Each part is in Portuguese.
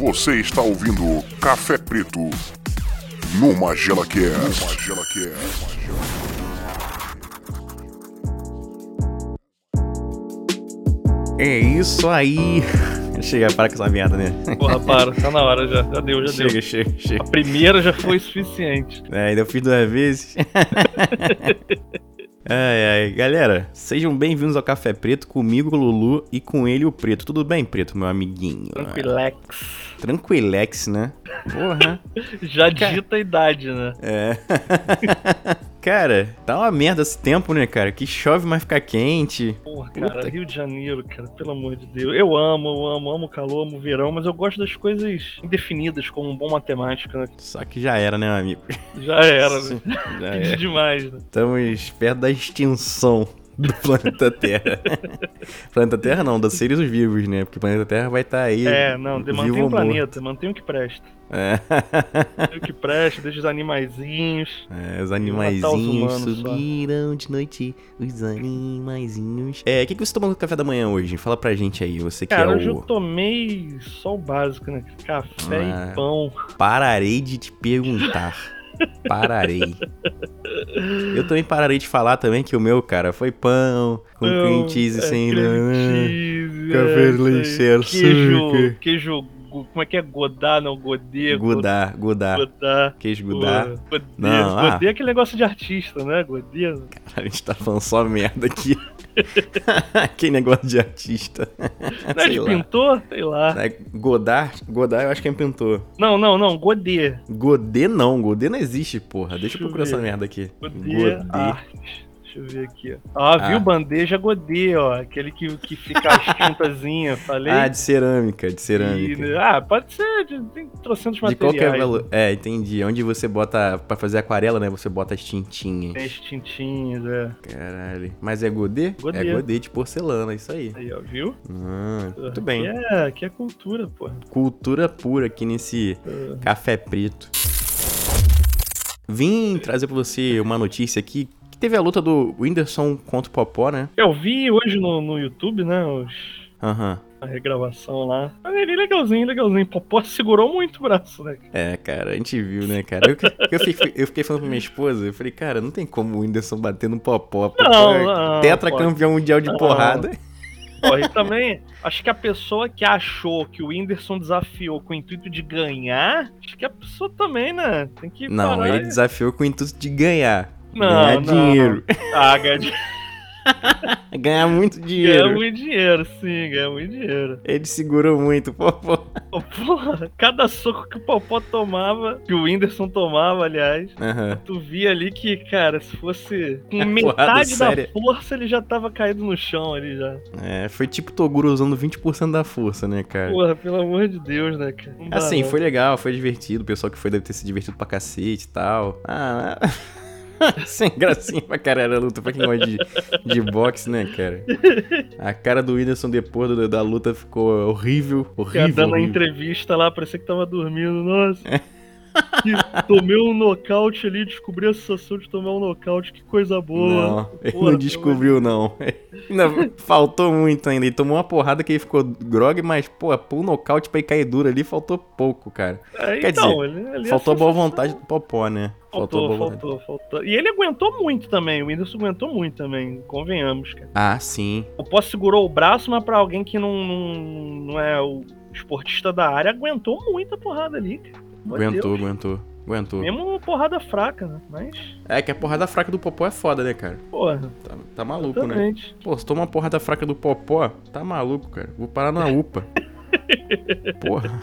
Você está ouvindo Café Preto no Magela Cast. Magela Cast. É isso aí. Chega, para com essa merda, né? Porra, para, tá na hora já. Já deu, já chega, deu. chega, chega. A primeira já foi suficiente. É, ainda eu fiz duas vezes. ai, ai. Galera, sejam bem-vindos ao Café Preto comigo, Lulu, e com ele, o Preto. Tudo bem, Preto, meu amiguinho? Tranquilex. Tranquilex, né? Porra. Já digita a idade, né? É. cara, tá uma merda esse tempo, né, cara? Que chove, mas fica quente. Porra, cara, Puta Rio de Janeiro, cara, pelo amor de Deus. Eu amo, eu amo, amo o calor, amo o verão, mas eu gosto das coisas indefinidas, como um bom matemático, né? Só que já era, né, meu amigo? Já era, né? Já Pedi era. demais, né? Estamos perto da extinção do planeta Terra. planeta Terra não, dos seres vivos, né? Porque o planeta Terra vai estar aí. É, não, mantém o planeta, mantém o que presta. É. Mantém o que presta, deixa os animaizinhos. É, os animaizinhos só. subiram de noite, os animaizinhos. É, o que, que você tomou no café da manhã hoje? Fala pra gente aí, você que Cara, é hoje eu o. tomei só o básico, né? Café Ah. e pão. Pararei de te perguntar. Pararei. Eu também pararei de falar também que o meu, cara, foi pão, com Pão, cream cheese é, sem cream cheese, café é, sem açúcar. Queijo, queijo, como é que é? Godá, não, godê. Gudar, gudar. Godá. Queijo. Pô, Godê. Não, ah. Godê é aquele negócio de artista, né? Godê. A gente tá falando só merda aqui. que negócio de artista. Não é Sei de lá. pintor? Sei lá. É, Godard? Godard eu acho que é pintor. Não, não, não. Godê. Godê não, Godê não existe, porra. Deixa, Deixa eu procurar ver. essa merda aqui. Godê, arte. Deixa eu ver aqui, ó. Ah, Ah. viu? Bandeja Godê, ó. Aquele que, que fica as tintazinhas, falei. Ah, de cerâmica, de E, cerâmica. né, ah, pode ser, de- tem trocentos De materiais. qualquer valor. É, entendi. Onde você bota, pra fazer aquarela, né? Você bota as tintinhas. Tem as tintinhas, é. Caralho. Mas é Godê? Godê. É Godê de porcelana, isso aí. Aí, ó, viu? Ah, muito Aqui bem. é, aqui é cultura, porra. Cultura pura aqui nesse É. Café Preto. Vim trazer pra você uma notícia aqui teve a luta do Whindersson contra o Popó, né? Eu vi hoje no, no YouTube, né, os, Aham. a regravação lá. Mas ele legalzinho, legalzinho. Popó segurou muito o braço, né? É, cara, a gente viu, né, cara? Eu, eu, fiquei, eu fiquei falando pra minha esposa, eu falei, cara, não tem como o Whindersson bater no Popó. Popó Não, é não, tetracampeão mundial de Não. porrada. Porra, e também, acho que a pessoa que achou que o Whindersson desafiou com o intuito de ganhar, acho que a pessoa também, né? Tem que Não, parar ele desafiou com o intuito de ganhar. Não, ganhar não. dinheiro. Ah, ganhar, di- Ganhar muito ganhar dinheiro. muito dinheiro, sim, ganhar muito dinheiro. Ele segurou muito, Popó. Porra, cada soco que o Popó tomava, que o Whindersson tomava, aliás, Aham. tu via ali que, cara, se fosse com metade da força, ele já tava caído no chão ali já. É, foi tipo Toguro usando 20% da força, né, cara? Porra, pelo amor de Deus, né, cara? Não dá, Assim, não. foi legal, foi divertido. O pessoal que foi deve ter se divertido pra cacete e tal. Ah, sem gracinha pra caralho a luta. Pra quem gosta de, de boxe, né, cara? A cara do Whindersson depois do- da luta ficou horrível, Cara, horrível. dando a entrevista lá, parecia que tava dormindo. Nossa. tomei um nocaute ali, descobri a sensação de tomar um nocaute, que coisa boa. Não, ele Porra, não descobriu, não. Ainda faltou muito ainda. Ele tomou uma porrada que ele ficou grog, mas, pô, pro nocaute pra ele cair duro ali, faltou pouco, cara. É, Quer então, ele, ele Faltou é boa sensação- vontade do Popó, né? Faltou, boa vontade. faltou, faltou. E ele aguentou muito também, o Whindersson aguentou muito também, convenhamos, cara. Ah, sim. O Pó segurou o braço, mas pra alguém que não, não, não é o esportista da área, aguentou muita porrada ali, cara. Meu Aguentou, Deus. aguentou. Aguentou. Mesmo uma porrada fraca, né? Mas, É que a porrada fraca do Popó é foda, né, cara? porra, Tá, tá maluco, né? exatamente. Pô, se toma uma porrada fraca do Popó, tá maluco, cara. Vou parar na UPA. Porra.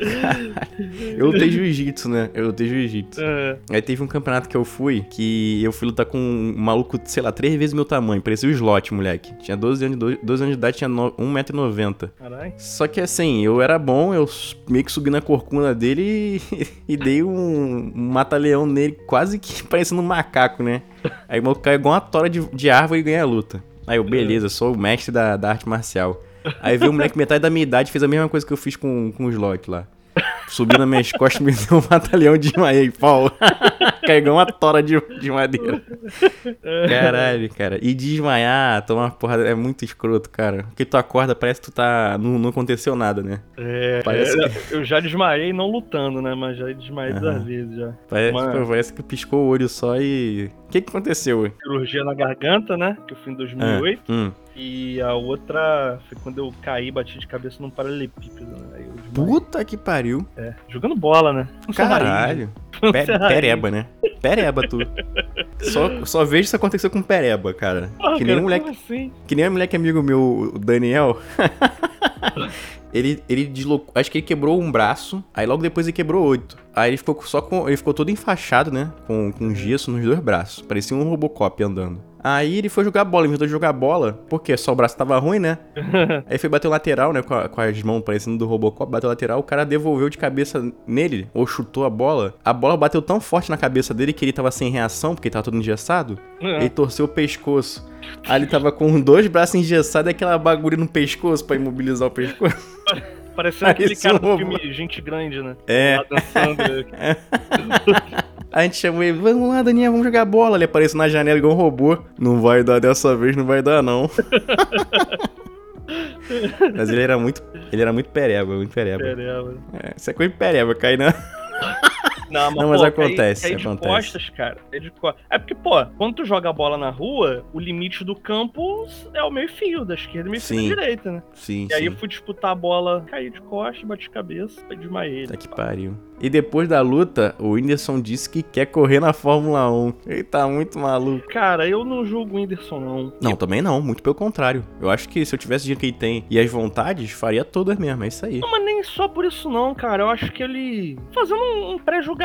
eu lutei jiu-jitsu, né? Eu lutei jiu-jitsu. É, Aí teve um campeonato que eu fui, que eu fui lutar com um maluco, sei lá, três vezes meu tamanho. Parecia o slot, moleque. Tinha 12 anos, de- 12 anos de idade, tinha no- 1,90m. caralho. Só que assim, eu era bom, eu meio que subi na corcunda dele e, e dei um, um mata-leão nele, quase que parecendo um macaco, né? Aí o maluco caiu igual uma tora de, de árvore e ganha a luta. Aí eu, beleza, sou o mestre da, da arte marcial. Aí veio um moleque metade da minha idade fez a mesma coisa que eu fiz com, com o slot lá. subiu nas minhas costas e me deu um batalhão de desmaiei, pau. Caiu uma tora de, de madeira. Caralho, cara. E desmaiar, tomar uma porrada é muito escroto, cara. Porque tu acorda, parece que tu tá. Não, não aconteceu nada, né? É, Parece é, eu já desmaiei não lutando, né? Mas já desmaiei duas vezes já. Parece, Uma pô, parece que piscou o olho só e. O que que aconteceu? cirurgia na garganta, né? Que eu fui em 2008. Ah, hum. E a outra foi quando eu caí, bati de cabeça num paralelepípedo, né? Puta que pariu. É, jogando bola, né? Um serraria. Caralho. Um Pe- pereba, né? Pereba, tu. Só, só vejo isso acontecer com pereba, cara. Porra, que, nem cara, um moleque, assim? que nem um moleque amigo meu, o Daniel. ele, ele deslocou. Acho que ele quebrou um braço. Aí logo depois ele quebrou oito. Aí ele ficou só com. Ele ficou todo enfaixado, né? Com, com gesso nos dois braços. Parecia um Robocop andando. Aí ele foi jogar bola, inventou de jogar bola, porque só o braço tava ruim, né? Aí foi bater o lateral, né? Com, a- com as mãos parecendo do Robocop, bateu o lateral, o cara devolveu de cabeça nele, ou chutou a bola. A bola bateu tão forte na cabeça dele que ele tava sem reação, porque ele tava todo engessado. É. Ele torceu o pescoço. Aí ele tava com dois braços engessados e aquela bagulho no pescoço pra imobilizar o pescoço. Parecendo aquele Parecia cara do filme Gente Grande, né? É. Lá dançando. A gente chamou ele, vamos lá, Daniel, vamos jogar bola. Ele apareceu na janela igual um robô. Não vai dar dessa vez, não vai dar, não. Mas ele era muito. Ele era muito pereba, muito pereba. Pereba. É, isso é coisa de pereba, cai na. Não, Não, mas pô, acontece, cair, cair de acontece. costas, cara. É, de co- é porque, pô, quando tu joga a bola na rua, o limite do campo é o meio fio, da esquerda e meio fio da direita, né? Sim, E aí sim. eu fui disputar a bola, caí de costas, bati de cabeça, aí desmaiei. Tá que pariu. E depois da luta, o Whindersson disse que quer correr na Fórmula 1. Ele tá muito maluco. Cara, eu não julgo o Whindersson, não. Não, também não, muito pelo contrário. Eu acho que se eu tivesse o dinheiro que ele tem e as vontades, faria todas mesmo, é isso aí. Não, mas nem só por isso não, cara. Eu acho que ele. Fazendo um, um pré-julgamento,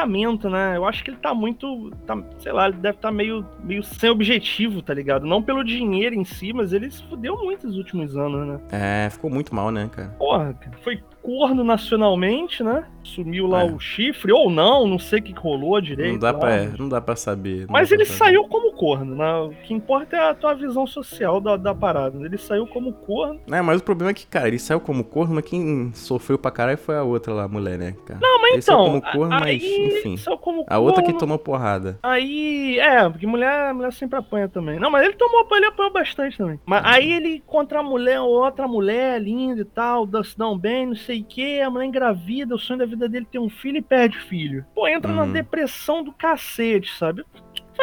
né? Eu acho que ele tá muito. Tá, sei lá, ele deve estar meio, meio sem objetivo, tá ligado? Não pelo dinheiro em si, mas ele se fudeu muito nos últimos anos, né? É, ficou muito mal, né, cara? Porra, cara. Foi corno nacionalmente, né? Sumiu lá É. o chifre, ou não, não sei o que rolou direito. Não dá, lá, pra, mas- não dá pra saber. Mas ele saber. saiu como corno, né? O que importa é a tua visão social da, da parada. Ele saiu como corno. É, mas o problema é que, cara, ele saiu como corno, mas quem sofreu pra caralho foi a outra lá, a mulher, né, cara? Não, mas Ele saiu então. como corno, aí, mas, enfim. Saiu como A outra que tomou porrada. Aí, é, porque mulher, mulher sempre apanha também. Não, mas ele tomou, ele apanhou bastante também. Mas aí ele contra a mulher, outra mulher linda e tal, se dão bem, não sei o que, a mulher engravida, o sonho da vida dele é ter um filho e perde filho. Pô, entra na Uhum. depressão do cacete, sabe?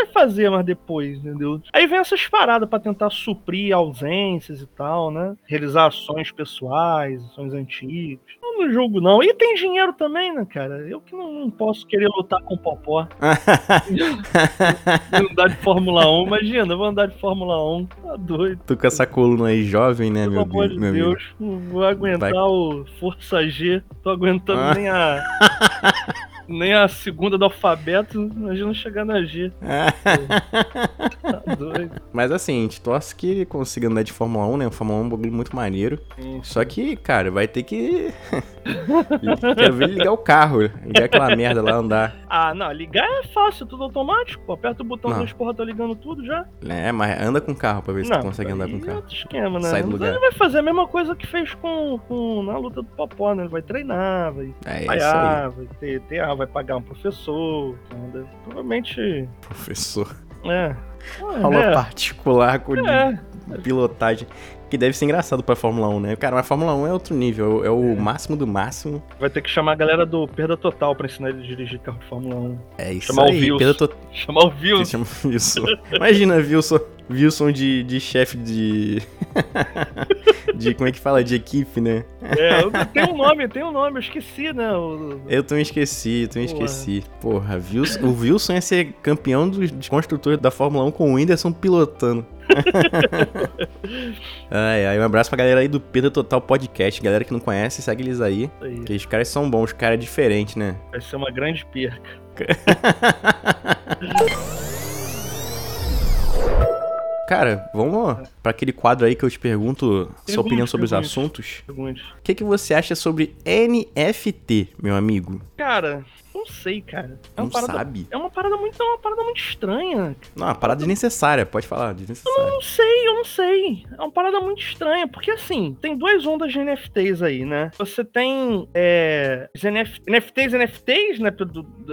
Vai fazer mais depois, entendeu? Aí vem essas paradas pra tentar suprir ausências e tal, né? Realizar ações pessoais, ações antigas. Não julgo, não. E tem dinheiro também, né, cara? Eu que não, não posso querer lutar com o Popó. andar de Fórmula 1, imagina, eu vou andar de Fórmula 1, tá doido. tu com essa coluna aí jovem, né, Pelo meu, amor meu amigo? Deus, não vou aguentar Vai. o Força G, tô aguentando Ah. nem a. nem a segunda do alfabeto, imagina chegar na G, tá doido. Mas assim, a gente torce que ele consiga andar de Fórmula 1, né? O Fórmula 1 é um bagulho muito maneiro. Só que, cara, vai ter que. Quero ver ele ligar o carro, ligar aquela merda lá, andar. Ah, não, ligar é fácil, tudo automático, aperta o botão, Não. dois porra, tá ligando tudo já. É, mas anda com o carro pra ver se não, tu consegue andar com o é carro. outro esquema, né? Sai do lugar. Ele vai fazer a mesma coisa que fez com, com na luta do Popó, né? Ele vai treinar, vai É isso aí, ensaiar, vai ter, ter, vai pagar um professor, né? provavelmente, professor. é. Aula é, particular com é, pilotagem. Que deve ser engraçado pra Fórmula 1, né? Cara, mas Fórmula 1 é outro nível, é o máximo do máximo. vai ter que chamar a galera do Perda Total pra ensinar ele a dirigir carro de Fórmula 1. É isso Chamar o aí. Wilson. Pela to- Chamar o Wilson. chama Wilson. Imagina, Wilson. Wilson de, de chefe de. de. Como é que fala? De equipe, né? É, eu- tem um nome, tem um nome, eu esqueci, né? O, Eu também esqueci, eu também Porra. esqueci. Porra, Wilson, o Wilson ia ser campeão dos de construtores da Fórmula 1 com o Whindersson pilotando. ai, ai, um abraço pra galera aí do Pedro Total Podcast. Galera que não conhece, segue eles aí. aí. Que os caras são bons, os caras é diferente, né? Vai ser uma grande perca. Cara, vamos pra aquele quadro aí que eu te pergunto sua Pergunte, opinião sobre os pergunte. assuntos. Pergunte. O que, que você acha sobre NFT, meu amigo? Cara, não sei, cara. É uma Não parada, sabe? É uma parada muito, é uma parada muito estranha. Não, uma parada desnecessária, pode falar, desnecessária. Eu não sei, eu não sei. É uma parada muito estranha, porque assim, tem duas ondas de NFTs aí, né? Você tem é, NF NFTs, NFTs, né?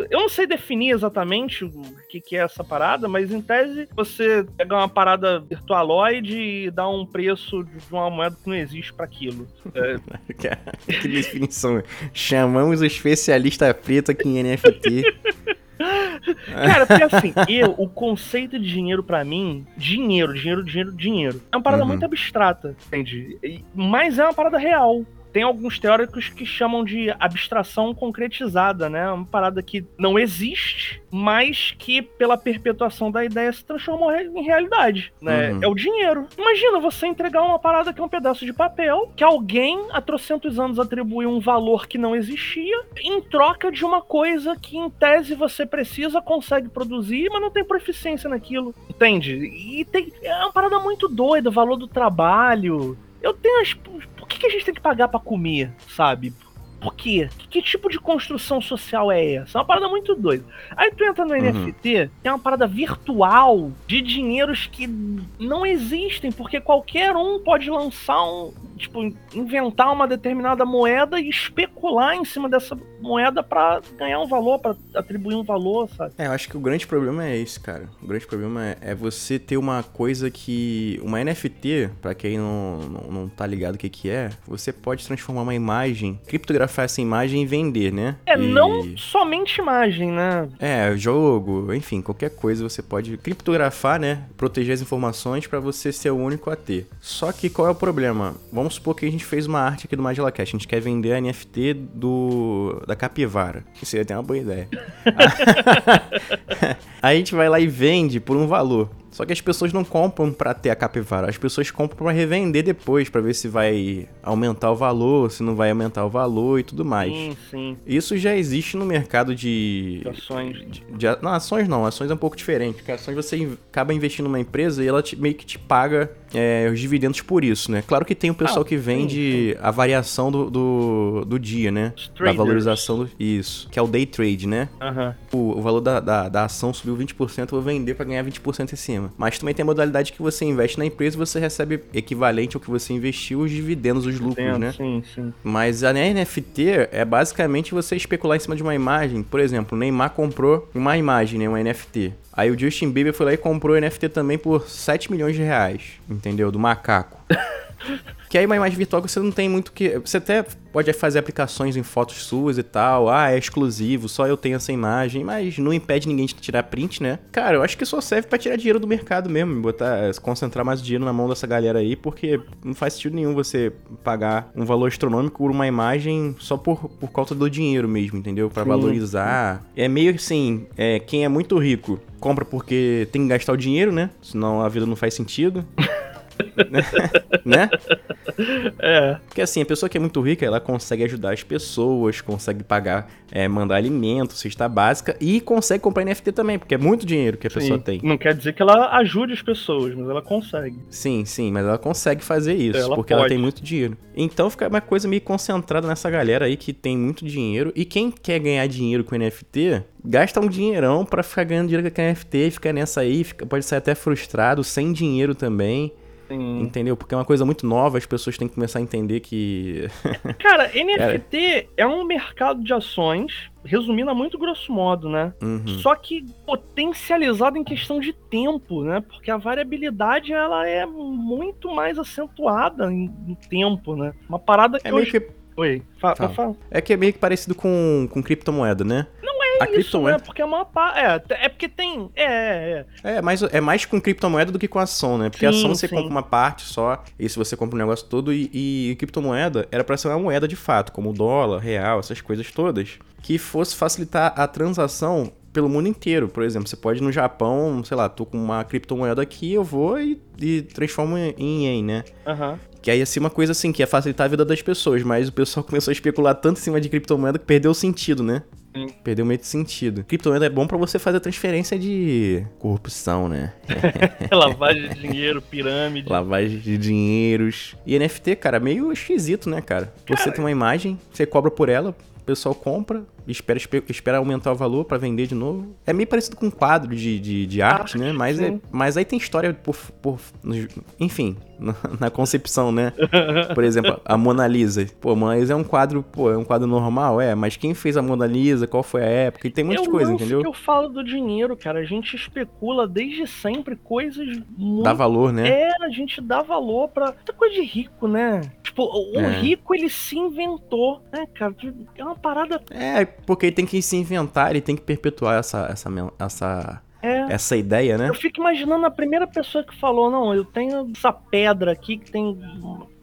Eu não sei definir exatamente o que, que é essa parada, mas em tese você pega uma parada virtualoide e dá um preço de uma moeda que não existe pra aquilo. É, que definição. Chamamos o especialista preto aqui em NFT. Cara, porque assim, eu, o conceito de dinheiro pra mim, dinheiro, dinheiro, dinheiro, dinheiro, é uma parada Uhum. muito abstrata, entende? Mas é uma parada real. Tem alguns teóricos que chamam de abstração concretizada, né? Uma parada que não existe, mas que, pela perpetuação da ideia, se transformou em realidade, né? Uhum. É o dinheiro. Imagina você entregar uma parada que é um pedaço de papel, que alguém há trocentos anos atribuiu um valor que não existia, em troca de uma coisa que, em tese, você precisa, consegue produzir, mas não tem proficiência naquilo. Entende? E tem, é uma parada muito doida, o valor do trabalho. Eu tenho as. Que, que a gente tem que pagar pra comer, sabe? Por quê? Que, que tipo de construção social é essa? É uma parada muito doida. Aí tu entra no Uhum. NFT, tem uma parada virtual de dinheiros que não existem, porque qualquer um pode lançar um. Tipo, inventar uma determinada moeda e especular em cima dessa moeda pra ganhar um valor, pra atribuir um valor, sabe? É, eu acho que o grande problema é esse, cara. O grande problema é, é você ter uma coisa que. Uma NFT, pra quem não, não, não tá ligado o que, que é, você pode transformar uma imagem, criptografar essa imagem e vender, né? É, E- não somente imagem, né? É, jogo, enfim, qualquer coisa você pode criptografar, né? Proteger as informações pra você ser o único a ter. Só que qual é o problema? Vamos supor que a gente fez uma arte aqui do Magela Cash, a gente quer vender a NFT do da capivara. Isso aí tem uma boa ideia. A gente vai lá e vende por um valor. Só que as pessoas não compram pra ter a capivara, as pessoas compram pra revender depois, pra ver se vai aumentar o valor, se não vai aumentar o valor e tudo mais. Sim, sim. Isso já existe no mercado de. De ações. de- de não, ações não, ações é um pouco diferente. Porque ações você acaba investindo numa empresa e ela te- meio que te paga é, os dividendos por isso, né? Claro que tem o pessoal Ah, que vende a variação do, do, do dia, né? Os Da valorização do. Isso. Que é o day trade, né? Aham. O, o valor da, da, da ação subiu 20%, eu vou vender pra ganhar 20% em cima. Mas também tem a modalidade que você investe na empresa e você recebe equivalente ao que você investiu, os dividendos, os lucros, Entendo, né? Sim, sim. Mas a NFT é basicamente você especular em cima de uma imagem. Por exemplo, o Neymar comprou uma imagem, né, um NFT. Aí o Justin Bieber foi lá e comprou o NFT também por 7 milhões de reais, entendeu? Do macaco. Que aí uma imagem virtual você não tem muito que. Você até pode fazer aplicações em fotos suas e tal. Ah, é exclusivo, só eu tenho essa imagem, mas não impede ninguém de tirar print, né? Cara, eu acho que só serve pra tirar dinheiro do mercado mesmo, botar, concentrar mais dinheiro na mão dessa galera aí, porque não faz sentido nenhum você pagar um valor astronômico por uma imagem só por, por causa do dinheiro mesmo, entendeu? Pra Sim. valorizar. É meio assim, é, quem é muito rico compra porque tem que gastar o dinheiro, né? Senão a vida não faz sentido. né? É. Porque assim, a pessoa que é muito rica, ela consegue ajudar as pessoas, consegue pagar, é, mandar alimento, cesta básica e consegue comprar NFT também, porque é muito dinheiro que a pessoa sim. tem. Não quer dizer que ela ajude as pessoas, mas ela consegue. Sim, sim, mas ela consegue fazer isso, Ela porque ela pode. tem muito dinheiro. Então fica uma coisa meio concentrada nessa galera aí que tem muito dinheiro. E quem quer ganhar dinheiro com NFT, gasta um dinheirão pra ficar ganhando dinheiro com NFT, fica nessa aí, fica- pode sair até frustrado, sem dinheiro também, Sim. entendeu? Porque é uma coisa muito nova, as pessoas têm que começar a entender que. Cara, NFT é um mercado de ações, resumindo a muito grosso modo, né? Uhum. Só que potencializado em questão de tempo, né? Porque a variabilidade ela é muito mais acentuada em, em tempo, né? Uma parada que É meio hoje... que Oi, fa Fala. fala. É que é meio que parecido com, com criptomoeda, né? Não é a Isso, né? criptomoeda. Porque é uma pa... é, é porque tem. É, é, é. É, mais, é mais com criptomoeda do que com ação, né? Porque Sim, ação você sim. compra uma parte só, e se você compra o negócio todo, e, e criptomoeda era pra ser uma moeda de fato, como o dólar, real, essas coisas todas, que fosse facilitar a transação pelo mundo inteiro. Por exemplo, você pode ir no Japão, sei lá, tô com uma criptomoeda aqui, eu vou e, e transformo em em ien, né? Aham. Que aí ia ser uma coisa assim, que ia facilitar a vida das pessoas, mas o pessoal começou a especular tanto em cima de criptomoeda que perdeu o sentido, né? Sim. Perdeu meio de sentido. Criptomoeda é bom pra você fazer transferência de corrupção, né? Lavagem de dinheiro, pirâmide. Lavagem de dinheiros. E NFT, cara, meio esquisito, né, cara? Você tem uma imagem, você cobra por ela, o pessoal compra, espera, espe- espera aumentar o valor pra vender de novo. É meio parecido com um quadro de, de, de arte, né? Mas, é, mas aí tem história por. por enfim, na, na concepção, né? Por exemplo, a Mona Lisa. Pô, Mona Lisa é um quadro, pô, é um quadro normal, é, mas quem fez a Mona Lisa, qual foi a época? E tem muitas coisas, entendeu? que eu falo do dinheiro, cara. A gente especula desde sempre coisas muito Dá valor, né? É, a gente dá valor pra. Muita coisa de rico, né? Tipo, o o É. rico ele se inventou, né, cara? É uma parada. É, porque ele tem que se inventar, ele tem que perpetuar essa, essa, essa, É. essa ideia, né? Eu fico imaginando a primeira pessoa que falou: não, eu tenho essa pedra aqui que tem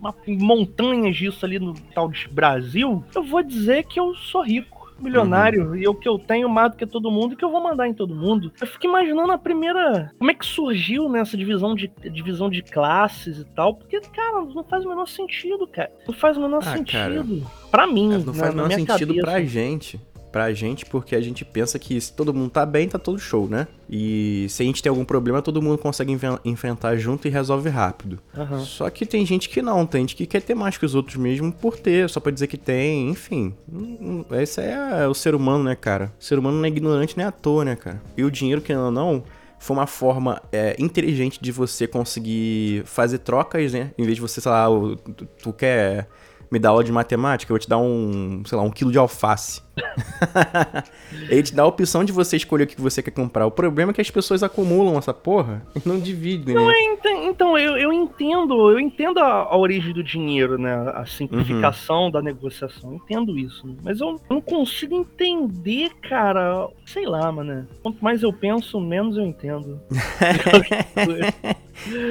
uma, montanhas disso ali no tal de Brasil. Eu vou dizer que eu sou rico. Milionário, Uhum. e o que eu tenho mais do que todo mundo, que eu vou mandar em todo mundo. Eu fico imaginando a primeira. Como é que surgiu nessa divisão de, divisão de classes e tal? Porque, cara, não faz o menor sentido, cara. Não faz o menor Ah, sentido. cara. Pra mim, É, Não na- faz o menor sentido cabeça. pra gente. Pra gente, porque a gente pensa que se todo mundo tá bem, tá todo show, né? E se a gente tem algum problema, todo mundo consegue enfrentar junto e resolve rápido. Aham. Só que tem gente que não, tem gente que quer ter mais que os outros mesmo por ter, só pra dizer que tem, enfim. Hum, hum, Esse é o ser humano, né, cara? O ser humano não é ignorante nem à toa, né, cara? E o dinheiro, que ou não, foi uma forma é, inteligente de você conseguir fazer trocas, né? Em vez de você, sei lá, tu, tu quer me dar aula de matemática, eu vou te dar um, sei lá, um quilo de alface. Ele te dá a opção de você escolher o que você quer comprar. O problema é que as pessoas acumulam essa porra e não dividem, né? Enten- Então, eu, eu entendo, eu entendo a, a origem do dinheiro, né? A simplificação da negociação. Eu entendo isso. né? Mas eu não consigo entender, cara. Sei lá, mano. Quanto mais eu penso, menos eu entendo.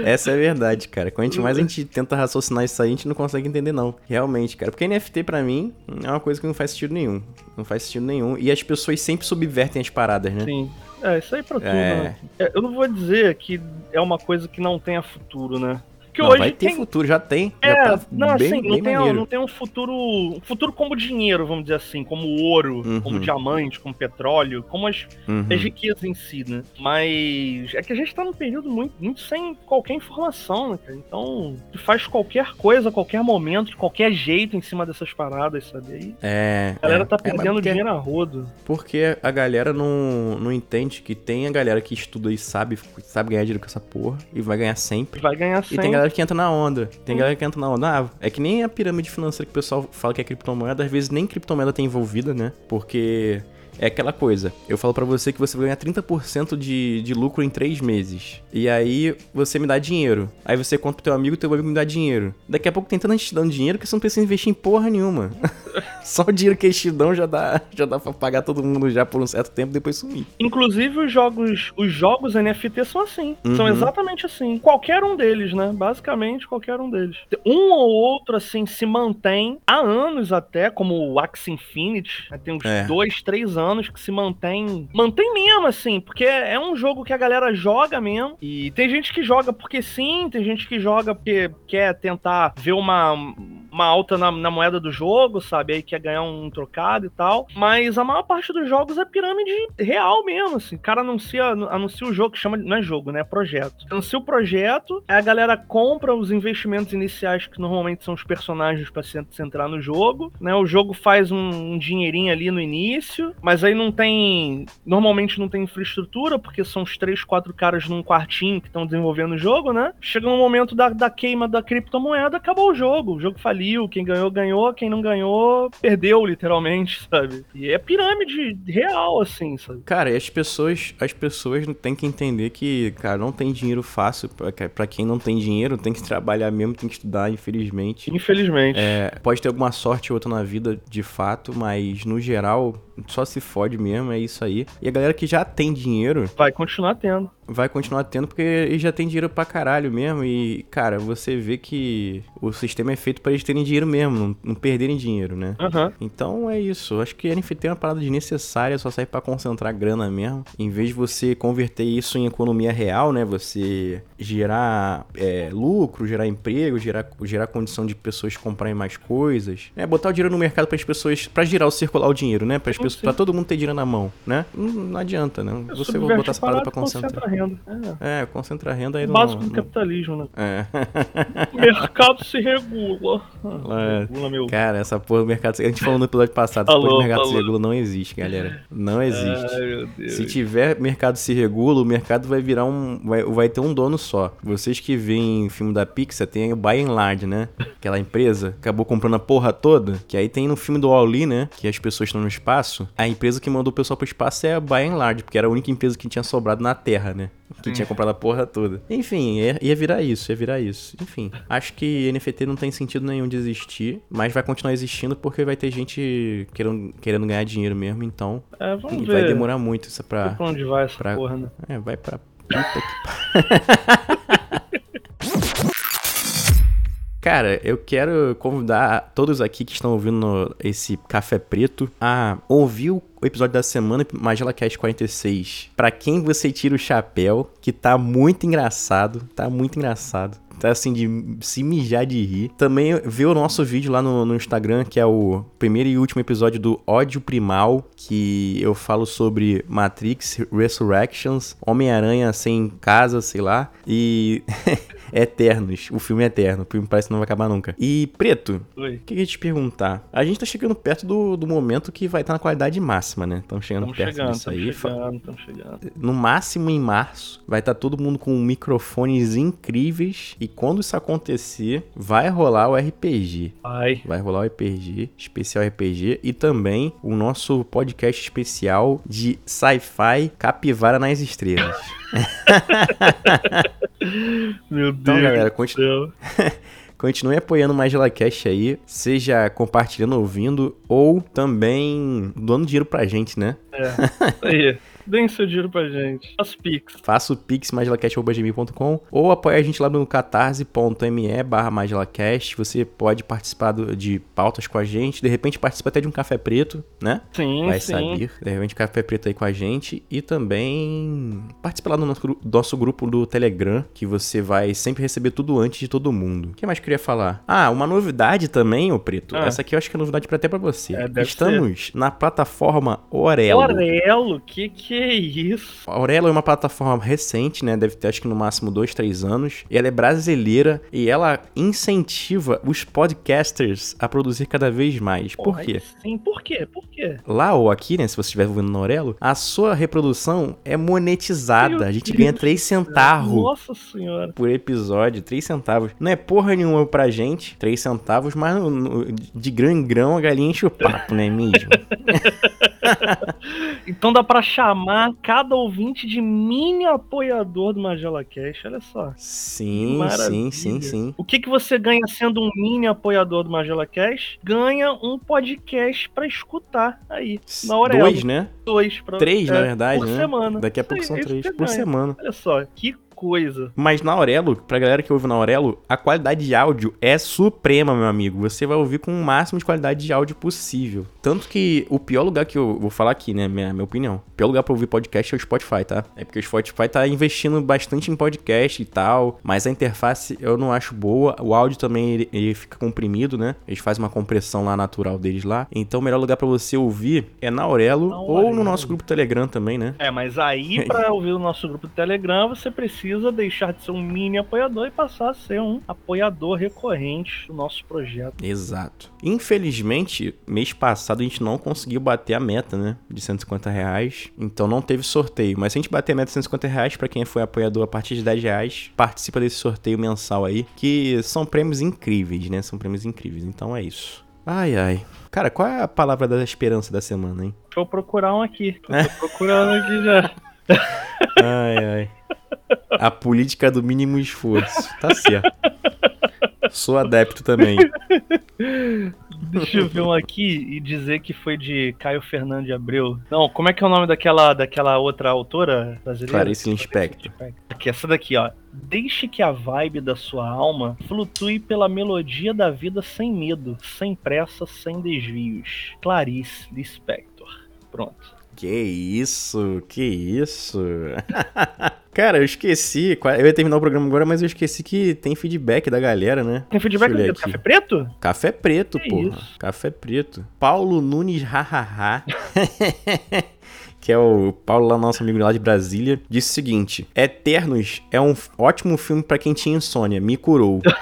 Essa é a verdade, cara. Gente mais a gente tenta raciocinar isso aí, a gente não consegue entender, não. Realmente, cara. Porque NFT, pra mim, é uma coisa que não faz sentido nenhum. Não faz sentido nenhum. E as pessoas sempre subvertem as paradas, né? Sim. É, isso aí pra tudo, É. né? É, Eu não vou dizer que é uma coisa que não tenha futuro, né? Que Não, hoje vai ter tem, futuro, já tem. É, já tá não, bem, assim, bem não, tem, maneiro. não tem um futuro. Um futuro como dinheiro, vamos dizer assim, como ouro, Uhum. como diamante, como petróleo, como as, Uhum. as riquezas em si, né? Mas é que a gente tá num período muito, muito sem qualquer informação, né, cara? Então, tu faz qualquer coisa, a qualquer momento, de qualquer jeito em cima dessas paradas, sabe? Aí É. a galera é. tá É, mas perdendo porque- dinheiro a rodo. Porque a galera não, não entende que tem a galera que estuda e sabe, sabe ganhar dinheiro com essa porra e vai ganhar sempre. Vai ganhar sempre. Tem galera que entra na onda. Tem galera que entra na onda. Ah, é que nem a pirâmide financeira que o pessoal fala que é criptomoeda. Às vezes nem criptomoeda tem envolvida, né? Porque é aquela coisa. Eu falo pra você que você vai ganhar 30% de, de lucro em 3 meses. E aí você me dá dinheiro. Aí você conta pro teu amigo, teu amigo me dá dinheiro. Daqui a pouco tem tanta gente te dando dinheiro que você não precisa investir em porra nenhuma. Só o dinheiro que eles te dão já dá, já dá pra pagar todo mundo já por um certo tempo e depois sumir. Inclusive, os jogos, os jogos NFT são assim. São Uhum. exatamente assim. Qualquer um deles, né? Basicamente, qualquer um deles. Um ou outro, assim, se mantém há anos até, como o Axie Infinity. né? Tem uns É. dois, três anos que se mantém. Mantém mesmo, assim, porque é um jogo que a galera joga mesmo. E tem gente que joga porque sim, tem gente que joga porque quer tentar ver uma, uma alta na, na moeda do jogo, sabe? Aí quer ganhar um trocado e tal. Mas a maior parte dos jogos é pirâmide real mesmo, assim. O cara anuncia, anuncia o jogo, que chama, não é jogo, né? É projeto. Anuncia o projeto, a galera compra os investimentos iniciais, que normalmente são os personagens pra se, se entrar no jogo, né? O jogo faz um, um dinheirinho ali no início, mas aí não tem. Normalmente não tem infraestrutura, porque são os três, quatro caras num quartinho que estão desenvolvendo o jogo, né? Chega no momento da, da queima da criptomoeda, acabou o jogo. O jogo faliu, quem ganhou, ganhou, quem não ganhou, perdeu, literalmente, sabe? E é pirâmide real, assim, sabe? Cara, e as pessoas, as pessoas têm que entender que, cara, não tem dinheiro fácil. Pra quem não tem dinheiro, tem que trabalhar mesmo, tem que estudar, infelizmente. Infelizmente. É, pode ter alguma sorte ou outra na vida, de fato, mas no geral, só se fode mesmo, é isso aí. E a galera que já tem dinheiro, Vai continuar tendo. Vai continuar tendo porque eles já tem dinheiro pra caralho mesmo. E, cara, você vê que o sistema é feito pra eles terem dinheiro mesmo, não, não perderem dinheiro, né? Aham. Então é isso. Acho que NFT é uma parada desnecessária, só serve pra concentrar grana mesmo. Em vez de você converter isso em economia real, né? Você gerar é, lucro, gerar emprego, gerar, gerar condição de pessoas comprarem mais coisas. É, botar o dinheiro no mercado para as pessoas, pra girar o circular o dinheiro, né? Para todo mundo ter dinheiro na mão, né? Não, não adianta, né? Você vai Subverte botar essa parada pra concentrar. Renda. É. É, concentra a renda aí no. básico do capitalismo, né? É. O mercado se regula. É. Regula, meu. Cara, essa porra do mercado. A gente falou no episódio passado, essa porra do mercado se regula não existe, galera. Não existe. Ai, meu Deus. Se tiver mercado se regula, o mercado vai virar um. Vai, vai ter um dono só. Vocês que veem filme da Pixar, tem o By and Large, né? Aquela empresa acabou comprando a porra toda. Que aí tem no filme do Wall-E, né? Que as pessoas estão no espaço. A empresa que mandou o pessoal pro espaço é a By and Large, porque era a única empresa que tinha sobrado na Terra, né? Que tinha comprado a porra toda. Enfim, ia, ia virar isso, ia virar isso. Enfim, acho que NFT não tem sentido nenhum de existir, mas vai continuar existindo porque vai ter gente querendo, querendo ganhar dinheiro mesmo, então É, vamos e ver. vai demorar muito isso pra. Pra onde vai essa pra- porra, né? É, vai pra puta que Cara, eu quero convidar todos aqui que estão ouvindo esse Café Preto a ouvir o episódio da semana, Magela Cast 46. Pra quem você tira o chapéu, que tá muito engraçado, tá muito engraçado. Tá assim, de se mijar de rir. Também vê o nosso vídeo lá no, no Instagram, que é o primeiro e último episódio do Ódio Primal, que eu falo sobre Matrix Resurrections, Homem-Aranha sem casa, sei lá, e Eternos, o filme é eterno, o filme parece que não vai acabar nunca. E, Preto, o que eu ia te perguntar? A gente tá chegando perto do, do momento que vai estar na qualidade máxima, né? Estamos chegando Estamos perto chegando, disso aí. chegando, chegando. no máximo em março, vai estar todo mundo com microfones incríveis. E quando isso acontecer, vai rolar o RPG. Vai. Vai rolar o RPG, especial RPG, e também o nosso podcast especial de sci-fi Capivara nas Estrelas. Meu Deus. Então, galera, do continu-. Continue apoiando o Magela Cash aí, seja compartilhando, ouvindo, ou também dando dinheiro pra gente, né? É. Isso aí. Deem seu dinheiro pra gente. As Pix. Faça o pix magelacast.gmail.com ou apoie a gente lá no catarse.me barra magelacast. Você pode participar do- de pautas com a gente, de repente participa até de um café preto, né? Sim, Vai sim. saber, de repente café preto aí com a gente e também participa lá do nosso, gru- nosso grupo do Telegram, que você vai sempre receber tudo antes de todo mundo. O que mais eu queria falar? Ah, uma novidade também, ô Preto. Ah. Essa aqui eu acho que é novidade pra- até pra você. É, Estamos na plataforma Orelo. Orelo, que que é isso? A Aurelo é uma plataforma recente, né? Deve ter acho que no máximo dois, três anos. E ela é brasileira e ela incentiva os podcasters a produzir cada vez mais. Por Porra, quê? Sim, por quê? Por quê? Lá ou aqui, né? Se você estiver ouvindo na Aurelo, a sua reprodução é monetizada. Meu a gente Deus ganha 3 centavos Nossa senhora. por episódio, 3 centavos. Não é porra nenhuma pra gente, 3 centavos, mas no- no- de grão em grão a galinha enche o papo, não é mesmo? Então dá pra chamar cada ouvinte de mini apoiador do Magela Cash, olha só. sim, sim, sim, sim. O que, que você ganha sendo um mini apoiador do Magela Cash? Ganha um podcast pra escutar aí, na Orelo. Dois, né? Dois pra, Três, na é, verdade, por né? semana. Daqui a pouco aí, são é três por ganha. semana. Olha só, que coisa. Mas na Aurelo, pra galera que ouve na Aurelo, a qualidade de áudio é suprema, meu amigo. Você vai ouvir com o máximo de qualidade de áudio possível. Tanto que o pior lugar que eu vou falar aqui, né, minha, minha opinião, o pior lugar pra ouvir podcast é o Spotify, tá? É porque o Spotify tá investindo bastante em podcast e tal, mas a interface eu não acho boa. O áudio também ele, ele fica comprimido, né? Eles fazem uma compressão lá natural deles lá. Então o melhor lugar pra você ouvir é na Aurelo Na ou no nosso grupo Telegram também, né? É, mas aí pra ouvir o nosso grupo Telegram, você precisa deixar de ser um mini apoiador e passar a ser um apoiador recorrente do nosso projeto. Exato. Infelizmente, mês passado a gente não conseguiu bater a meta, né? De 150 reais. Então não teve sorteio. Mas se a gente bater a meta de 150 reais, pra quem foi apoiador a partir de 10 reais, participa desse sorteio mensal aí. Que são prêmios incríveis, né? São prêmios incríveis. Então é isso. Ai, ai. Cara, qual é a palavra da esperança da semana, hein? Deixa eu procurar um aqui. Tô procurando aqui já. Ai, ai. A política do mínimo esforço. Tá certo. Sou adepto também. Deixa eu ver um aqui e dizer que foi de Caio Fernando de Abreu. Não, como é que é o nome daquela, daquela outra autora brasileira? Clarice Lispector. Aqui, essa daqui, ó. Deixe que a vibe da sua alma flutue pela melodia da vida sem medo, sem pressa, sem desvios. Clarice Lispector. Pronto. Que isso, que isso. Cara, eu esqueci. Eu ia terminar o programa agora, mas eu esqueci que tem feedback da galera, né? Tem feedback do Café Preto? Café preto, Que porra. isso? Café preto. Paulo Nunes, hahaha. que é o Paulo, lá, nosso amigo lá de Brasília, disse o seguinte: Eternos é um ótimo filme pra quem tinha insônia, me curou.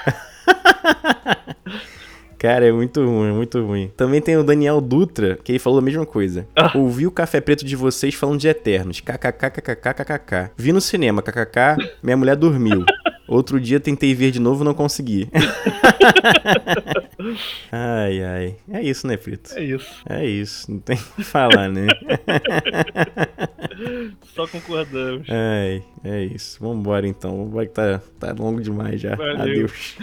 Cara, é muito ruim, é muito ruim. Também tem o Daniel Dutra, que ele falou a mesma coisa. Ah. Ouvi o Café Preto de vocês falando de Eternos. KKKKKKKK. Vi no cinema, kkk. Minha mulher dormiu. Outro dia tentei ver de novo não consegui. ai, ai. É isso, né, Preto? É isso. É isso, não tem o que falar, né? Só concordamos. Ai, é isso. Vambora então. Vambora que tá, tá longo demais já. Valeu. Adeus.